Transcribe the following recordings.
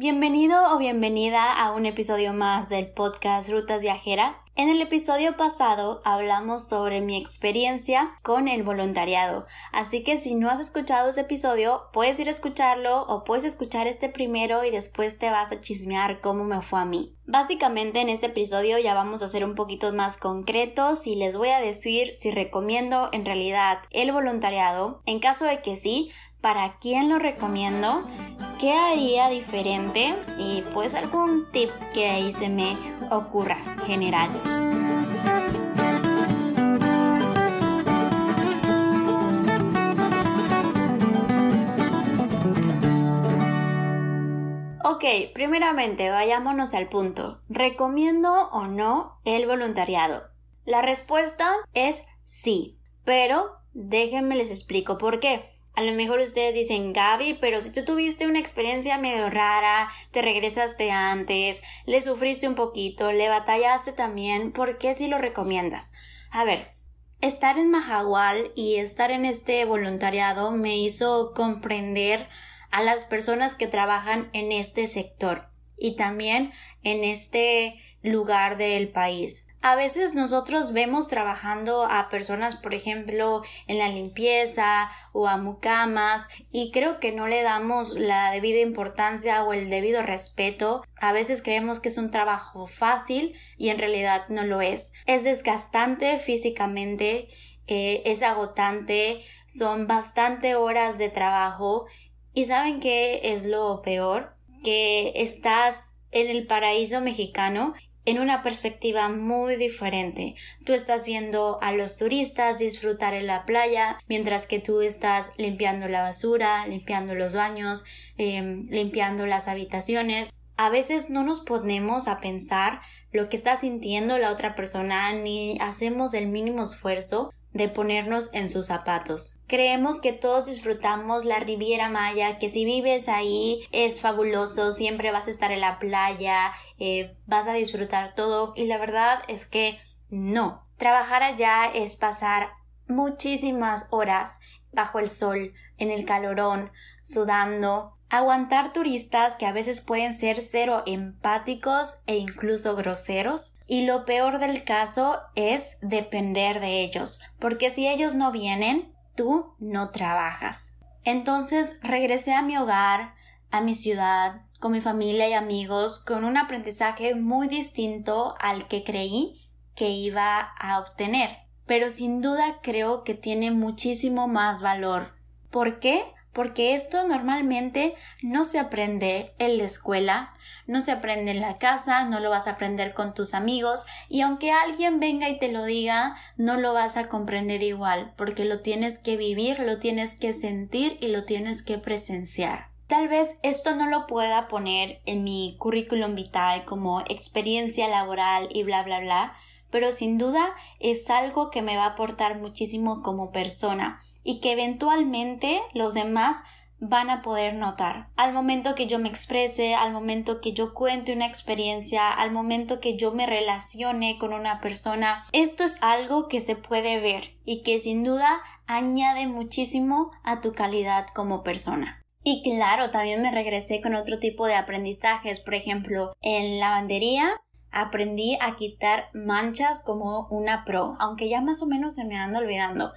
Bienvenido o bienvenida a un episodio más del podcast Rutas Viajeras. En el episodio pasado hablamos sobre mi experiencia con el voluntariado, así que si no has escuchado ese episodio, puedes ir a escucharlo o puedes escuchar este primero y después te vas a chismear cómo me fue a mí. Básicamente en este episodio ya vamos a ser un poquito más concretos y les voy a decir si recomiendo en realidad el voluntariado. En caso de que sí, para quién lo recomiendo, qué haría diferente y pues algún tip que ahí se me ocurra general. Ok, primeramente vayámonos al punto. ¿Recomiendo o no el voluntariado? La respuesta es sí, pero déjenme les explico por qué. A lo mejor ustedes dicen, Gaby, pero si tú tuviste una experiencia medio rara, te regresaste antes, le sufriste un poquito, le batallaste también, ¿por qué si lo recomiendas? A ver, estar en Mahahual y estar en este voluntariado me hizo comprender a las personas que trabajan en este sector y también en este lugar del país. A veces nosotros vemos trabajando a personas, por ejemplo, en la limpieza o a mucamas y creo que no le damos la debida importancia o el debido respeto. A veces creemos que es un trabajo fácil y en realidad no lo es. Es desgastante físicamente, eh, es agotante, son bastante horas de trabajo y saben qué es lo peor que estás en el paraíso mexicano en una perspectiva muy diferente. Tú estás viendo a los turistas disfrutar en la playa, mientras que tú estás limpiando la basura, limpiando los baños, em, limpiando las habitaciones. A veces no nos ponemos a pensar lo que está sintiendo la otra persona ni hacemos el mínimo esfuerzo de ponernos en sus zapatos. Creemos que todos disfrutamos la Riviera Maya, que si vives ahí es fabuloso, siempre vas a estar en la playa, eh, vas a disfrutar todo y la verdad es que no. Trabajar allá es pasar muchísimas horas bajo el sol, en el calorón, sudando, aguantar turistas que a veces pueden ser cero empáticos e incluso groseros. Y lo peor del caso es depender de ellos, porque si ellos no vienen, tú no trabajas. Entonces regresé a mi hogar, a mi ciudad, con mi familia y amigos, con un aprendizaje muy distinto al que creí que iba a obtener. Pero sin duda creo que tiene muchísimo más valor. ¿Por qué? Porque esto normalmente no se aprende en la escuela, no se aprende en la casa, no lo vas a aprender con tus amigos y aunque alguien venga y te lo diga, no lo vas a comprender igual, porque lo tienes que vivir, lo tienes que sentir y lo tienes que presenciar. Tal vez esto no lo pueda poner en mi currículum vitae como experiencia laboral y bla bla bla, pero sin duda es algo que me va a aportar muchísimo como persona y que eventualmente los demás van a poder notar. Al momento que yo me exprese, al momento que yo cuente una experiencia, al momento que yo me relacione con una persona, esto es algo que se puede ver y que sin duda añade muchísimo a tu calidad como persona. Y claro, también me regresé con otro tipo de aprendizajes, por ejemplo, en lavandería aprendí a quitar manchas como una pro, aunque ya más o menos se me anda olvidando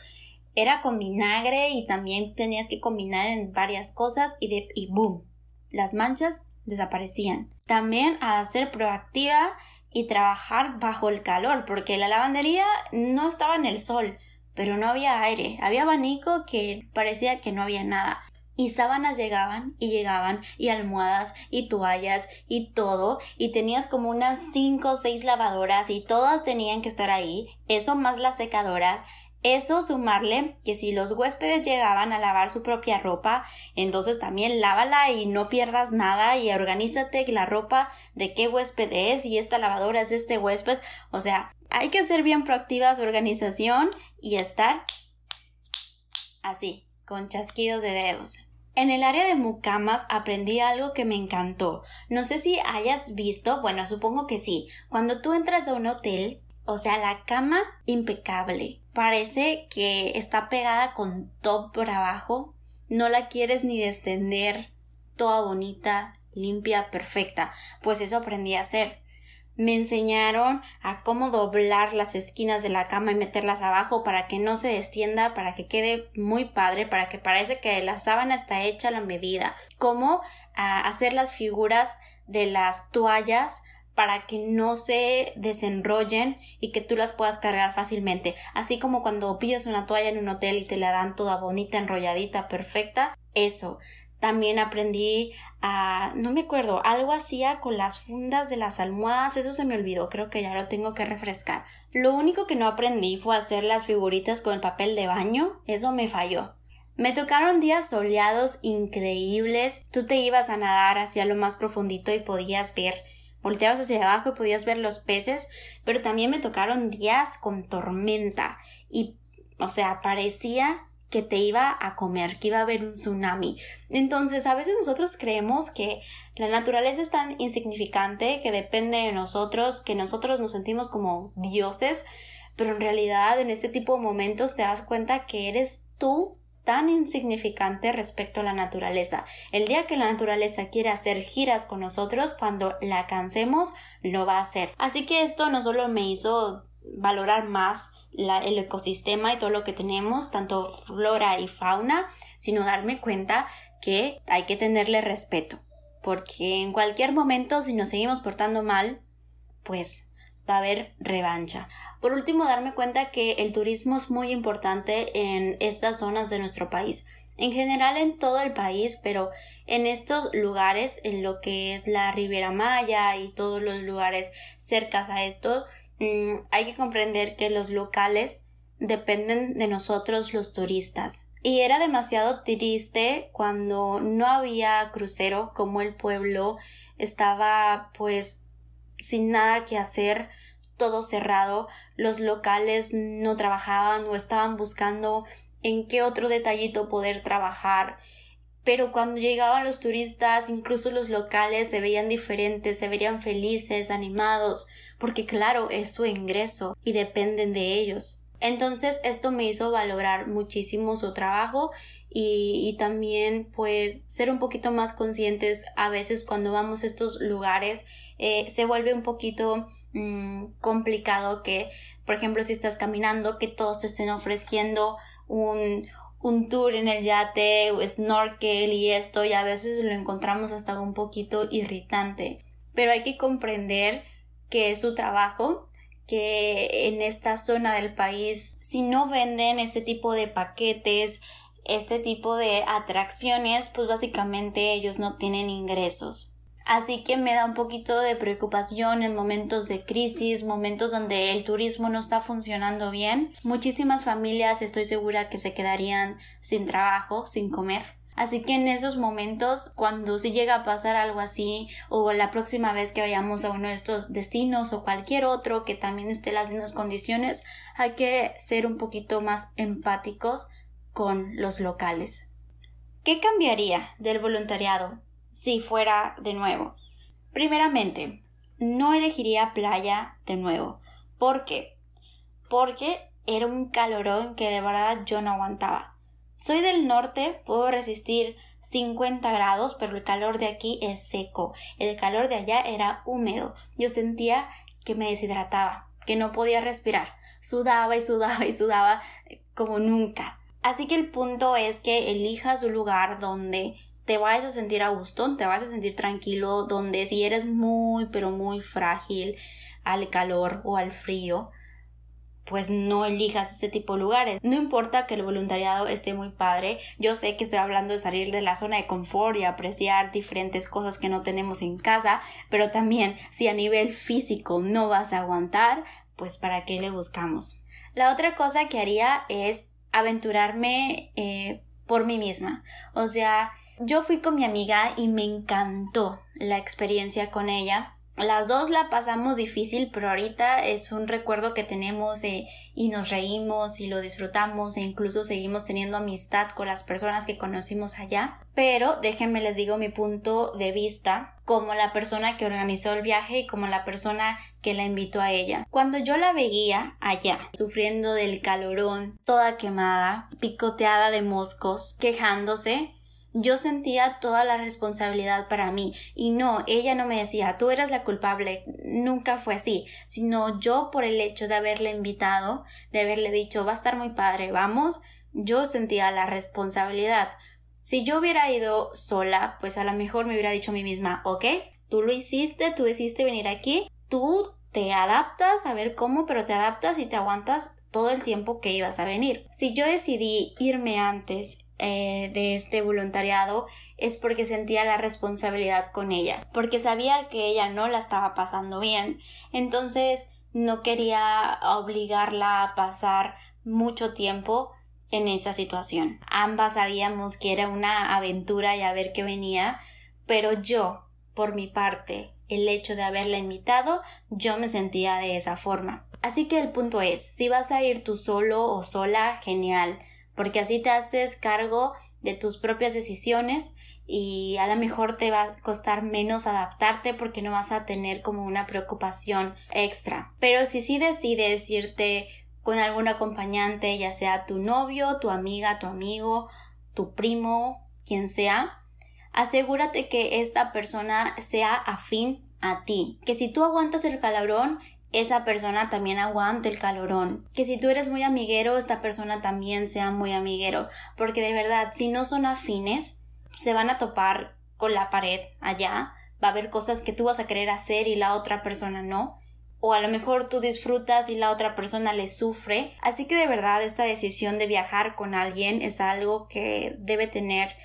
era con vinagre y también tenías que combinar en varias cosas y, de, y boom, las manchas desaparecían. También a ser proactiva y trabajar bajo el calor, porque la lavandería no estaba en el sol, pero no había aire, había abanico que parecía que no había nada. Y sábanas llegaban y llegaban, y almohadas y toallas y todo, y tenías como unas cinco o seis lavadoras y todas tenían que estar ahí, eso más la secadora, eso sumarle que si los huéspedes llegaban a lavar su propia ropa, entonces también lávala y no pierdas nada y organízate la ropa de qué huésped es y esta lavadora es de este huésped. O sea, hay que ser bien proactivas organización y estar así, con chasquidos de dedos. En el área de mucamas aprendí algo que me encantó. No sé si hayas visto, bueno, supongo que sí. Cuando tú entras a un hotel, o sea, la cama impecable. Parece que está pegada con top por abajo. No la quieres ni descender. Toda bonita. limpia, perfecta. Pues eso aprendí a hacer. Me enseñaron a cómo doblar las esquinas de la cama y meterlas abajo para que no se destienda, para que quede muy padre, para que parece que la sábana está hecha a la medida. Cómo ah, hacer las figuras de las toallas para que no se desenrollen y que tú las puedas cargar fácilmente. Así como cuando pillas una toalla en un hotel y te la dan toda bonita, enrolladita, perfecta. Eso. También aprendí a, no me acuerdo, algo hacía con las fundas de las almohadas, eso se me olvidó, creo que ya lo tengo que refrescar. Lo único que no aprendí fue hacer las figuritas con el papel de baño, eso me falló. Me tocaron días soleados increíbles, tú te ibas a nadar hacia lo más profundito y podías ver, volteabas hacia abajo y podías ver los peces, pero también me tocaron días con tormenta y, o sea, parecía que te iba a comer, que iba a haber un tsunami. Entonces, a veces nosotros creemos que la naturaleza es tan insignificante, que depende de nosotros, que nosotros nos sentimos como dioses, pero en realidad en este tipo de momentos te das cuenta que eres tú tan insignificante respecto a la naturaleza. El día que la naturaleza quiere hacer giras con nosotros, cuando la cansemos, lo va a hacer. Así que esto no solo me hizo valorar más el ecosistema y todo lo que tenemos, tanto flora y fauna, sino darme cuenta que hay que tenerle respeto, porque en cualquier momento si nos seguimos portando mal, pues va a haber revancha. Por último, darme cuenta que el turismo es muy importante en estas zonas de nuestro país. En general en todo el país, pero en estos lugares, en lo que es la Riviera Maya y todos los lugares cercas a esto, Mm, hay que comprender que los locales dependen de nosotros los turistas. Y era demasiado triste cuando no había crucero, como el pueblo estaba pues sin nada que hacer, todo cerrado, los locales no trabajaban o estaban buscando en qué otro detallito poder trabajar. Pero cuando llegaban los turistas, incluso los locales se veían diferentes, se veían felices, animados, porque claro, es su ingreso y dependen de ellos. Entonces esto me hizo valorar muchísimo su trabajo y, también pues ser un poquito más conscientes a veces cuando vamos a estos lugares eh, se vuelve un poquito mm, complicado que por ejemplo si estás caminando que todos te estén ofreciendo un, un tour en el yate o snorkel y esto y a veces lo encontramos hasta un poquito irritante pero hay que comprender que es su trabajo, que en esta zona del país, si no venden ese tipo de paquetes, este tipo de atracciones, pues básicamente ellos no tienen ingresos. Así que me da un poquito de preocupación en momentos de crisis, momentos donde el turismo no está funcionando bien. Muchísimas familias estoy segura que se quedarían sin trabajo, sin comer. Así que en esos momentos, cuando si llega a pasar algo así, o la próxima vez que vayamos a uno de estos destinos o cualquier otro que también esté en las mismas condiciones, hay que ser un poquito más empáticos con los locales. ¿Qué cambiaría del voluntariado si fuera de nuevo? Primeramente, no elegiría playa de nuevo. ¿Por qué? Porque era un calorón que de verdad yo no aguantaba. Soy del norte, puedo resistir 50 grados, pero el calor de aquí es seco. El calor de allá era húmedo. Yo sentía que me deshidrataba, que no podía respirar. Sudaba y sudaba y sudaba como nunca. Así que el punto es que elijas un lugar donde te vayas a sentir a gusto, te vas a sentir tranquilo, donde si eres muy pero muy frágil al calor o al frío, pues no elijas este tipo de lugares. No importa que el voluntariado esté muy padre, yo sé que estoy hablando de salir de la zona de confort y apreciar diferentes cosas que no tenemos en casa, pero también si a nivel físico no vas a aguantar, pues para qué le buscamos. La otra cosa que haría es aventurarme eh, por mí misma. O sea, yo fui con mi amiga y me encantó la experiencia con ella las dos la pasamos difícil, pero ahorita es un recuerdo que tenemos eh, y nos reímos y lo disfrutamos e incluso seguimos teniendo amistad con las personas que conocimos allá. Pero déjenme les digo mi punto de vista como la persona que organizó el viaje y como la persona que la invitó a ella. Cuando yo la veía allá, sufriendo del calorón, toda quemada, picoteada de moscos, quejándose, yo sentía toda la responsabilidad para mí y no, ella no me decía tú eras la culpable, nunca fue así, sino yo por el hecho de haberle invitado, de haberle dicho va a estar muy padre, vamos, yo sentía la responsabilidad. Si yo hubiera ido sola, pues a lo mejor me hubiera dicho a mí misma, ok, tú lo hiciste, tú decidiste venir aquí, tú te adaptas a ver cómo, pero te adaptas y te aguantas todo el tiempo que ibas a venir. Si yo decidí irme antes eh, de este voluntariado es porque sentía la responsabilidad con ella, porque sabía que ella no la estaba pasando bien, entonces no quería obligarla a pasar mucho tiempo en esa situación. Ambas sabíamos que era una aventura y a ver qué venía, pero yo, por mi parte, el hecho de haberla invitado, yo me sentía de esa forma. Así que el punto es, si vas a ir tú solo o sola, genial porque así te haces cargo de tus propias decisiones y a lo mejor te va a costar menos adaptarte porque no vas a tener como una preocupación extra. Pero si sí decides irte con algún acompañante, ya sea tu novio, tu amiga, tu amigo, tu primo, quien sea, asegúrate que esta persona sea afín a ti, que si tú aguantas el calabrón, esa persona también aguante el calorón. Que si tú eres muy amiguero, esta persona también sea muy amiguero. Porque de verdad, si no son afines, se van a topar con la pared allá. Va a haber cosas que tú vas a querer hacer y la otra persona no. O a lo mejor tú disfrutas y la otra persona le sufre. Así que de verdad esta decisión de viajar con alguien es algo que debe tener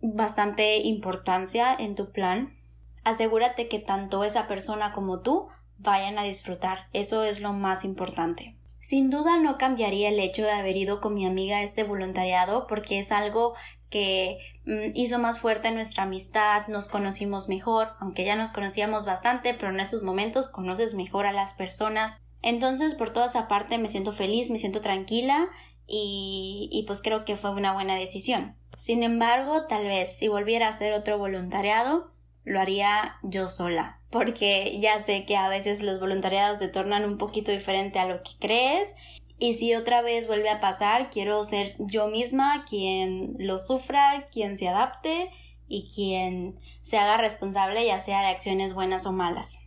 bastante importancia en tu plan. Asegúrate que tanto esa persona como tú vayan a disfrutar. Eso es lo más importante. Sin duda no cambiaría el hecho de haber ido con mi amiga a este voluntariado porque es algo que mm, hizo más fuerte nuestra amistad, nos conocimos mejor, aunque ya nos conocíamos bastante, pero en esos momentos conoces mejor a las personas. Entonces, por toda esa parte me siento feliz, me siento tranquila y, y pues creo que fue una buena decisión. Sin embargo, tal vez si volviera a hacer otro voluntariado, lo haría yo sola, porque ya sé que a veces los voluntariados se tornan un poquito diferente a lo que crees y si otra vez vuelve a pasar, quiero ser yo misma quien lo sufra, quien se adapte y quien se haga responsable ya sea de acciones buenas o malas.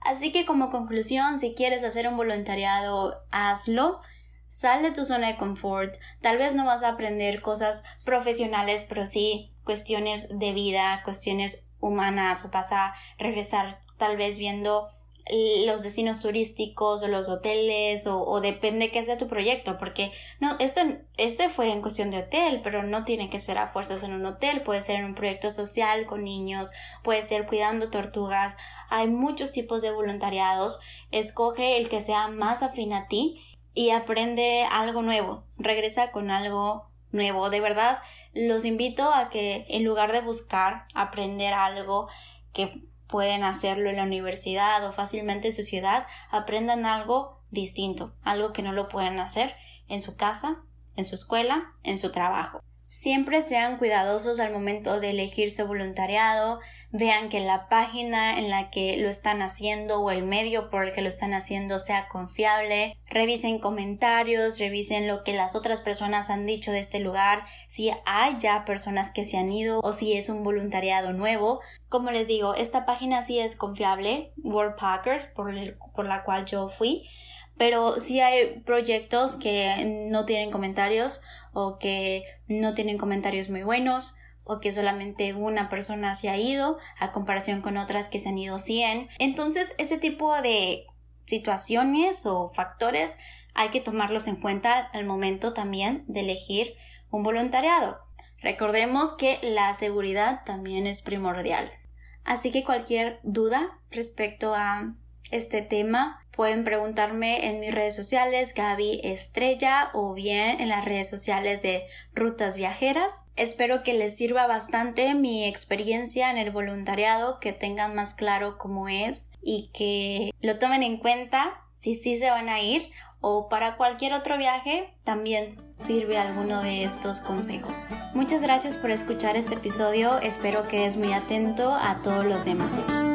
Así que como conclusión, si quieres hacer un voluntariado, hazlo. Sal de tu zona de confort. Tal vez no vas a aprender cosas profesionales, pero sí cuestiones de vida, cuestiones humanas, vas a regresar tal vez viendo los destinos turísticos o los hoteles o, depende qué es de tu proyecto porque no esto este fue en cuestión de hotel pero no tiene que ser a fuerzas en un hotel puede ser en un proyecto social con niños puede ser cuidando tortugas hay muchos tipos de voluntariados escoge el que sea más afín a ti y aprende algo nuevo regresa con algo nuevo de verdad los invito a que en lugar de buscar aprender algo que pueden hacerlo en la universidad o fácilmente en su ciudad, aprendan algo distinto, algo que no lo pueden hacer en su casa, en su escuela, en su trabajo. Siempre sean cuidadosos al momento de elegir su voluntariado, vean que la página en la que lo están haciendo o el medio por el que lo están haciendo sea confiable, revisen comentarios, revisen lo que las otras personas han dicho de este lugar, si hay ya personas que se han ido o si es un voluntariado nuevo. Como les digo, esta página sí es confiable, World por, por la cual yo fui, pero sí hay proyectos que no tienen comentarios o que no tienen comentarios muy buenos o que solamente una persona se ha ido a comparación con otras que se han ido 100. Entonces, ese tipo de situaciones o factores hay que tomarlos en cuenta al momento también de elegir un voluntariado. Recordemos que la seguridad también es primordial. Así que cualquier duda respecto a este tema, pueden preguntarme en mis redes sociales Gaby Estrella o bien en las redes sociales de Rutas Viajeras. Espero que les sirva bastante mi experiencia en el voluntariado, que tengan más claro cómo es y que lo tomen en cuenta si sí se van a ir o para cualquier otro viaje también sirve alguno de estos consejos. Muchas gracias por escuchar este episodio, espero que es muy atento a todos los demás.